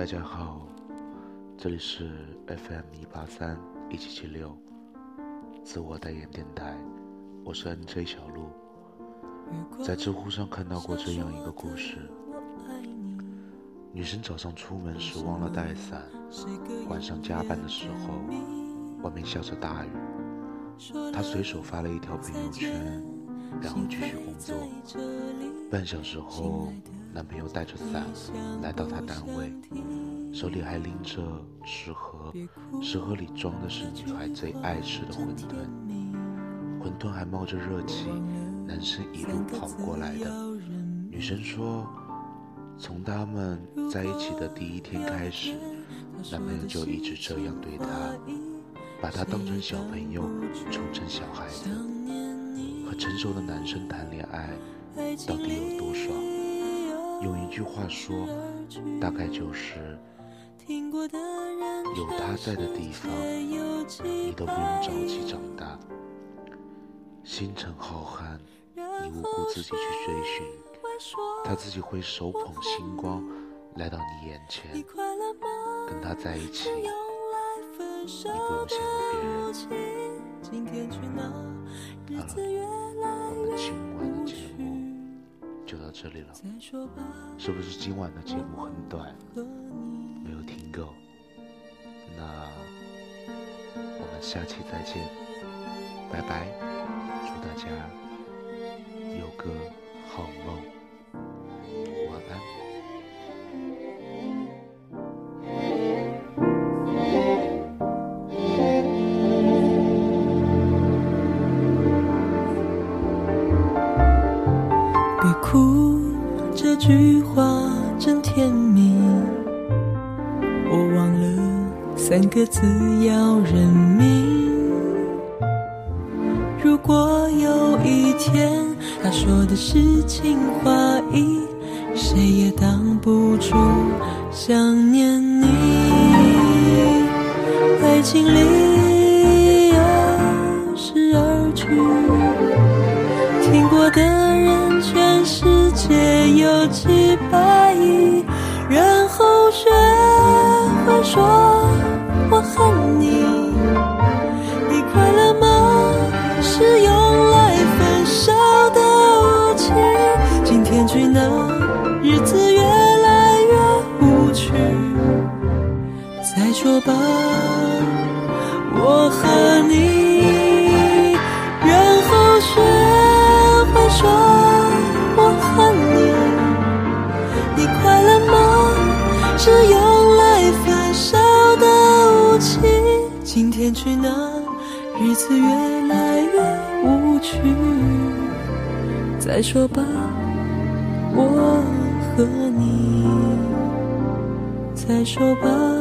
大家好，这里是 FM 一八三一七七六自我代言电台，我是 NJ 小鹿。在知乎上看到过这样一个故事：女生早上出门时忘了带伞，晚上加班的时候，外面下着大雨，她随手发了一条朋友圈，然后继续工作。半小时后。男朋友带着伞来到她单位，手里还拎着食盒，食盒里装的是女孩最爱吃的馄饨，馄饨还冒着热气。男生一路跑过来的，女生说，从他们在一起的第一天开始，男朋友就一直这样对她，把她当成小朋友，宠成小孩子。和成熟的男生谈恋爱，到底有多爽？有一句话说，大概就是有他在的地方，你都不用着急长大。星辰浩瀚，你无故自己去追寻，他自己会手捧星光来到你眼前。跟他在一起，你不用羡慕别人。好了，到这里了，是不是今晚的节目很短，没有听够？那我们下期再见，拜拜，祝大家有个好梦。哭，这句话真甜蜜。我忘了三个字要认命。如果有一天他说的是情话意，谁也挡不住想念你。爱情里听过的人全世。界有几百亿，然后学会说我恨你。你快乐吗？是用来分手的武器。今天去哪？日子越来越无趣。再说吧，我和你，是用来分手的武器。今天去哪？日子越来越无趣。再说吧，我和你。再说吧。